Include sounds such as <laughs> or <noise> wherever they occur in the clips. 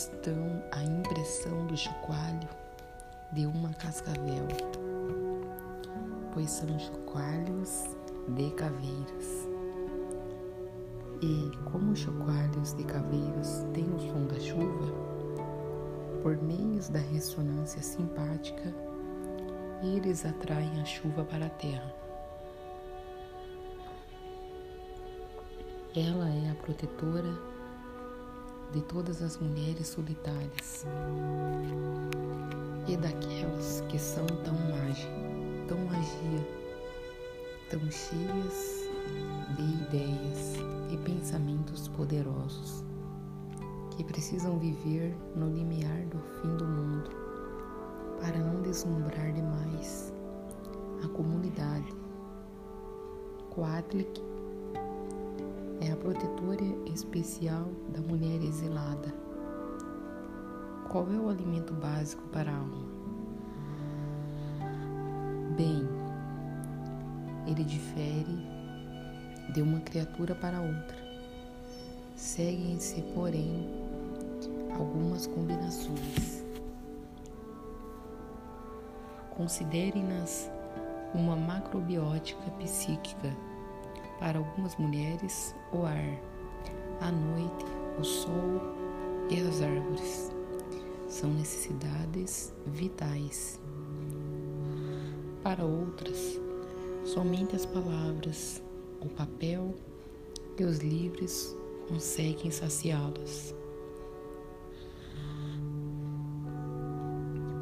questão a impressão do chocalho de uma cascavel, pois são chocalhos de caveiras. E como os chocalhos de caveiros têm o som da chuva, por meios da ressonância simpática, eles atraem a chuva para a terra. Ela é a protetora de todas as mulheres solitárias e daquelas que são tão magia, tão magia, tão cheias de ideias e pensamentos poderosos que precisam viver no limiar do fim do mundo para não deslumbrar demais a comunidade. A protetora especial da mulher exilada. Qual é o alimento básico para a alma? Bem, ele difere de uma criatura para outra. Seguem-se, porém, algumas combinações. Considere-nas uma macrobiótica psíquica para algumas mulheres, o ar, a noite, o sol e as árvores são necessidades vitais. Para outras, somente as palavras, o papel e os livros conseguem saciá-las.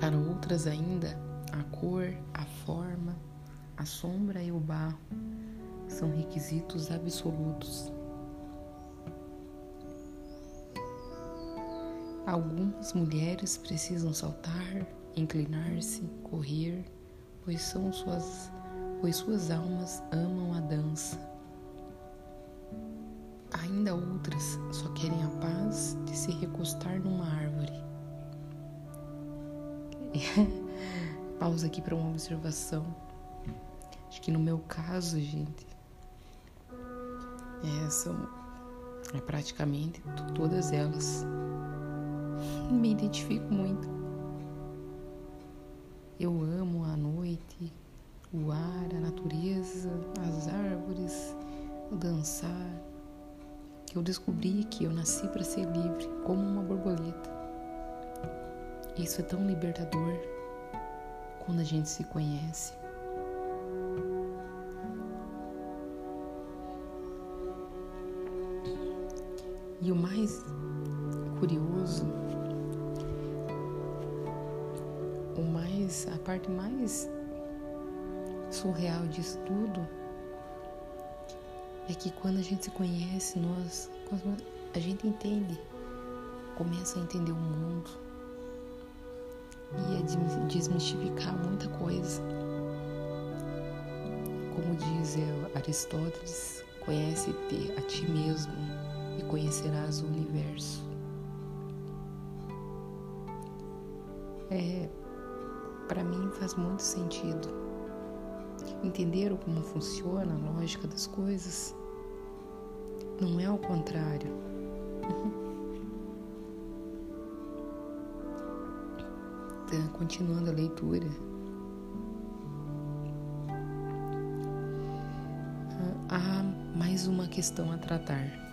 Para outras ainda, a cor, a forma, a sombra e o barro são requisitos absolutos. Algumas mulheres precisam saltar, inclinar-se, correr, pois são suas, pois suas almas amam a dança. Ainda outras só querem a paz de se recostar numa árvore. <laughs> Pausa aqui para uma observação. Acho que no meu caso, gente, é, são é, praticamente todas elas. <laughs> Me identifico muito. Eu amo a noite, o ar, a natureza, as árvores, o dançar. Eu descobri que eu nasci para ser livre, como uma borboleta. Isso é tão libertador quando a gente se conhece. E o mais curioso, o mais, a parte mais surreal disso tudo é que quando a gente se conhece, nós, a gente entende, começa a entender o mundo e a desmistificar muita coisa. Como diz Aristóteles, conhece-te a ti mesmo e conhecerás o universo. É, para mim faz muito sentido entender como funciona a lógica das coisas. Não é ao contrário. Então, continuando a leitura. Há mais uma questão a tratar.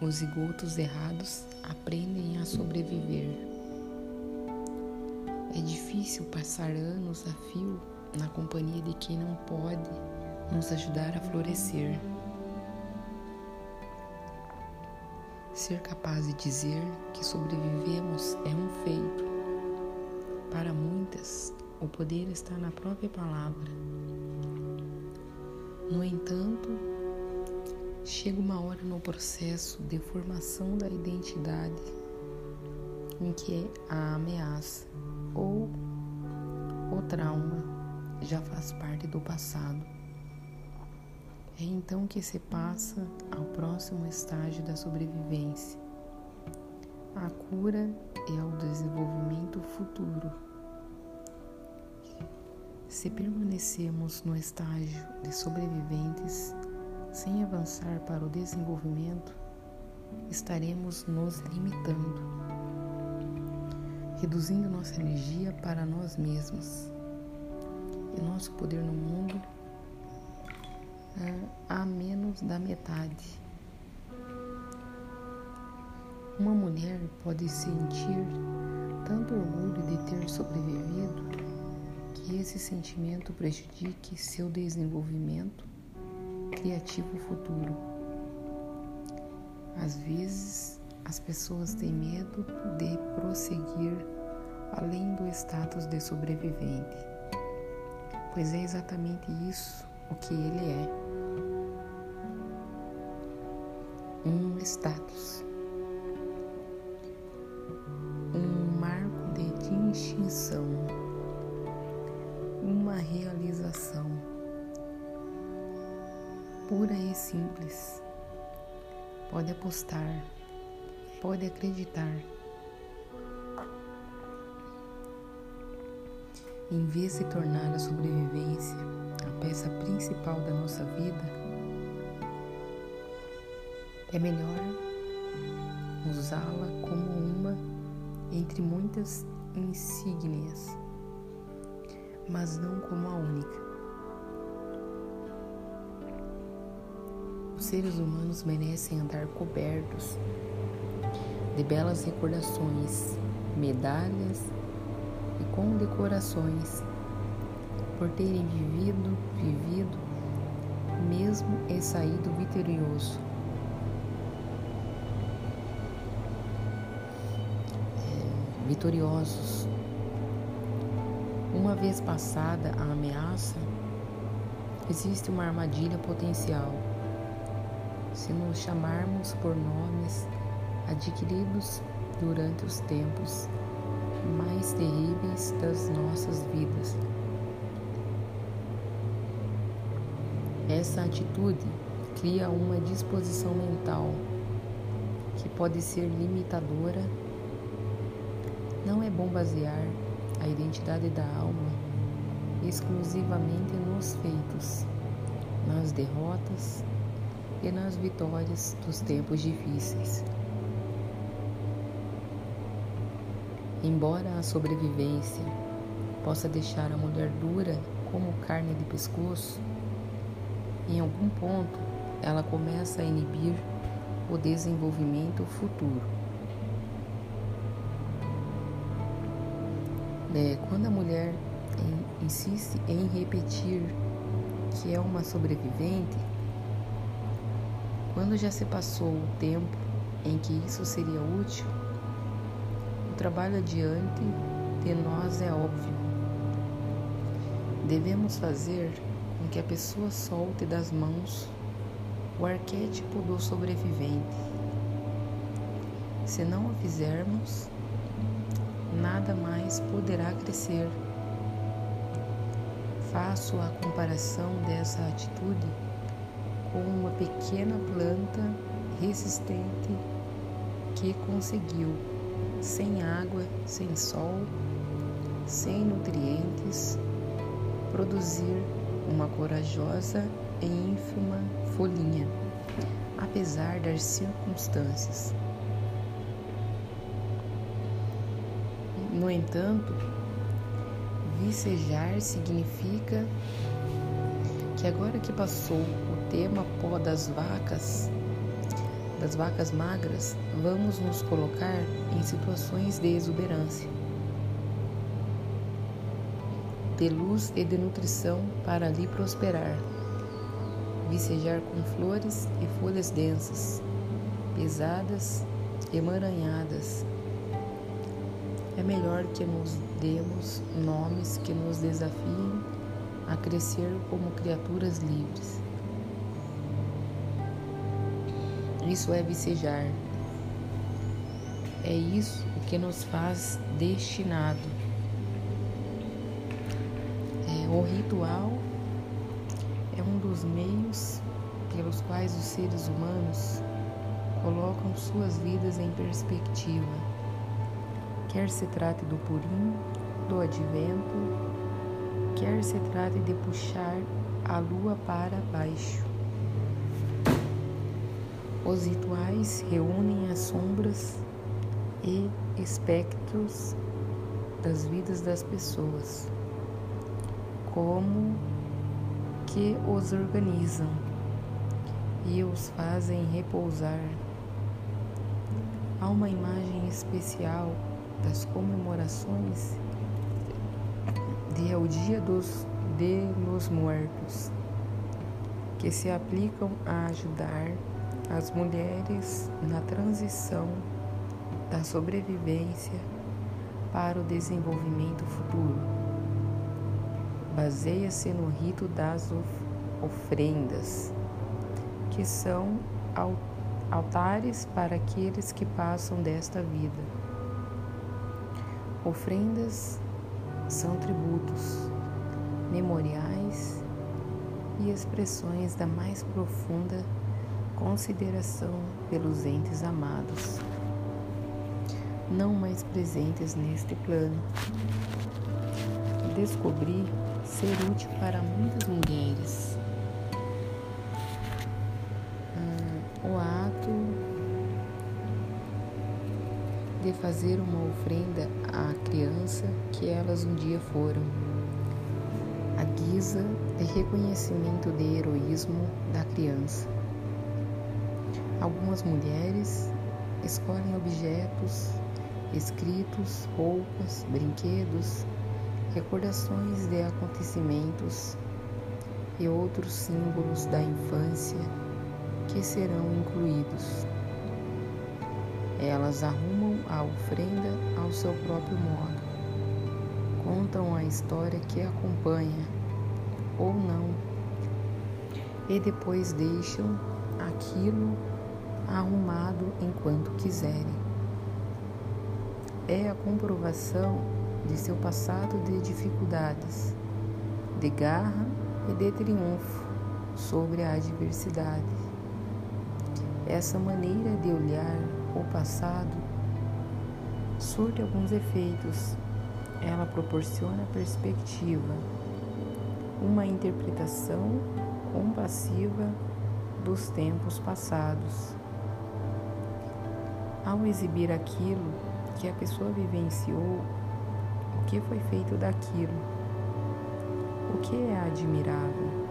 Os zigotos errados aprendem a sobreviver. É difícil passar anos a fio na companhia de quem não pode nos ajudar a florescer. Ser capaz de dizer que sobrevivemos é um feito. Para muitas, o poder está na própria palavra. No entanto, chega uma hora no processo de formação da identidade em que a ameaça ou o trauma já faz parte do passado. É então que se passa ao próximo estágio da sobrevivência, a cura e ao desenvolvimento futuro. Se permanecemos no estágio de sobreviventes, sem avançar para o desenvolvimento, estaremos nos limitando. reduzindo nossa energia para nós mesmos e nosso poder no mundo a menos da metade. Uma mulher pode sentir tanto orgulho de ter sobrevivido que esse sentimento prejudique seu desenvolvimento criativo futuro. Às vezes, as pessoas têm medo de prosseguir além do status de sobrevivente, pois é exatamente isso o que ele é: um status, pura e simples. Pode apostar, pode acreditar. Em vez de tornar a sobrevivência a peça principal da nossa vida, é melhor usá-la como uma entre muitas insígnias, mas não como a única. Os seres humanos merecem andar cobertos de belas recordações, medalhas e condecorações por terem vivido, vivido, mesmo e saído vitorioso. É, vitoriosos. Uma vez passada a ameaça, existe uma armadilha potencial se nos chamarmos por nomes adquiridos durante os tempos mais terríveis das nossas vidas. Essa atitude cria uma disposição mental que pode ser limitadora. Não é bom basear a identidade da alma exclusivamente nos feitos, nas derrotas e nas vitórias dos tempos difíceis. Embora a sobrevivência possa deixar a mulher dura como carne de pescoço, em algum ponto ela começa a inibir o desenvolvimento futuro. É, quando a mulher insiste em repetir que é uma sobrevivente, quando já se passou o tempo em que isso seria útil, o trabalho adiante de nós é óbvio. Devemos fazer com que a pessoa solte das mãos o arquétipo do sobrevivente. Se não o fizermos, nada mais poderá crescer. Faço a comparação dessa atitude com uma pequena planta resistente que conseguiu, sem água, sem sol, sem nutrientes, produzir uma corajosa e ínfima folhinha, apesar das circunstâncias. No entanto, vicejar significa que agora que passou tema pó das vacas, das vacas magras, vamos nos colocar em situações de exuberância, de luz e de nutrição para ali prosperar, vicejar com flores e folhas densas, pesadas, emaranhadas. É melhor que nos demos nomes que nos desafiem a crescer como criaturas livres. Isso é vicejar. É isso o que nos faz destinado. É, o ritual é um dos meios pelos quais os seres humanos colocam suas vidas em perspectiva. Quer se trate do purim, do advento, quer se trate de puxar a lua para baixo. Os rituais reúnem as sombras e espectros das vidas das pessoas, como que os organizam e os fazem repousar. Há uma imagem especial das comemorações de o Dia dos de los Mortos, que se aplicam a ajudar as mulheres na transição da sobrevivência para o desenvolvimento futuro. Baseia-se no rito das ofrendas, que são altares para aqueles que passam desta vida. Ofrendas são tributos, memoriais e expressões da mais profunda consideração pelos entes amados, não mais presentes neste plano. Descobri ser útil para muitas mulheres. Hum, o ato de fazer uma ofrenda à criança que elas um dia foram, a guisa de reconhecimento de heroísmo da criança. Algumas mulheres escolhem objetos, escritos, roupas, brinquedos, recordações de acontecimentos e outros símbolos da infância que serão incluídos. Elas arrumam a ofrenda ao seu próprio modo, contam a história que acompanha ou não, e depois deixam aquilo arrumado enquanto quiserem. É a comprovação de seu passado de dificuldades, de garra e de triunfo sobre a adversidade. Essa maneira de olhar o passado surte alguns efeitos. Ela proporciona perspectiva, uma interpretação compassiva dos tempos passados. Ao exibir aquilo que a pessoa vivenciou, o que foi feito daquilo, o que é admirável?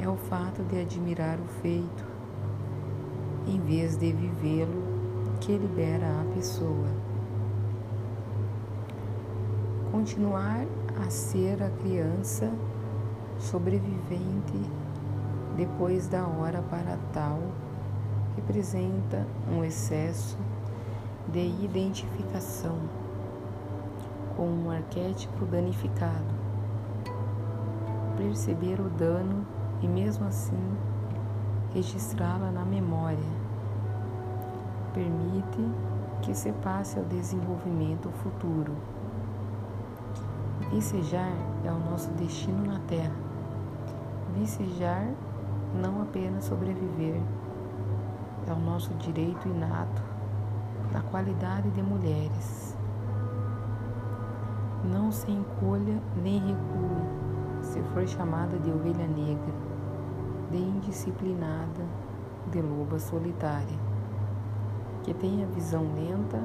É o fato de admirar o feito, em vez de vivê-lo, que libera a pessoa. Continuar a ser a criança sobrevivente depois da hora para tal representa um excesso de identificação com um arquétipo danificado. Perceber o dano e, mesmo assim, registrá-la na memória permite que se passe ao desenvolvimento futuro. Vicejar é o nosso destino na Terra. Vicejar não apenas sobreviver, é o nosso direito inato na qualidade de mulheres. Não se encolha nem recue se for chamada de ovelha negra, de indisciplinada, de loba solitária que tem a visão lenta,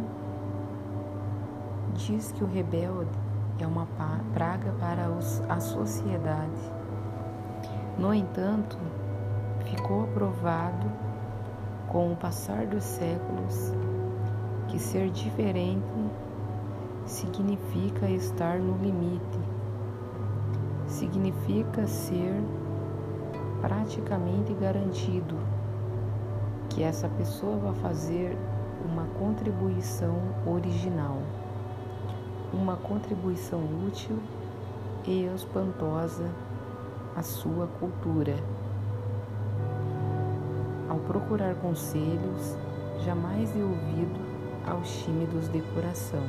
diz que o rebelde é uma praga para a sociedade. No entanto, ficou aprovado com o passar dos séculos que ser diferente significa estar no limite, significa ser praticamente garantido que essa pessoa vai fazer uma contribuição original, uma contribuição útil e espantosa à sua cultura. Ao procurar conselhos, jamais dê ouvido aos tímidos de coração.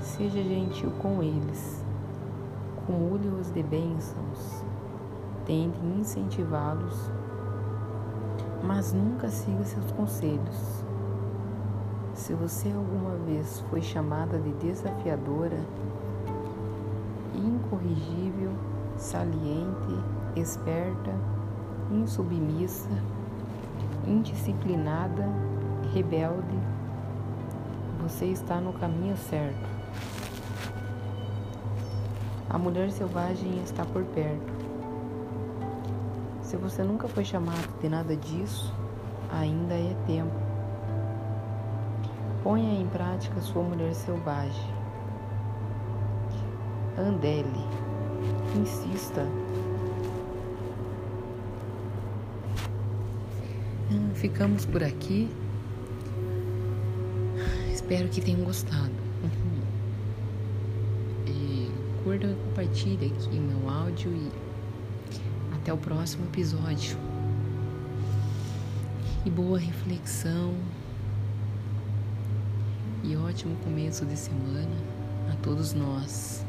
Seja gentil com eles, cumule-os de bênçãos, tente incentivá-los mas nunca siga seus conselhos. Se você alguma vez foi chamada de desafiadora, incorrigível, saliente, esperta, insubmissa, indisciplinada, rebelde, você está no caminho certo. A mulher selvagem está por perto. Se você nunca foi chamado de nada disso, ainda é tempo. Ponha em prática sua mulher selvagem. Andele. Insista. Ah, ficamos por aqui. Espero que tenham gostado. Uhum. E curtam e compartilhem aqui meu áudio e até o próximo episódio. E boa reflexão. E ótimo começo de semana a todos nós.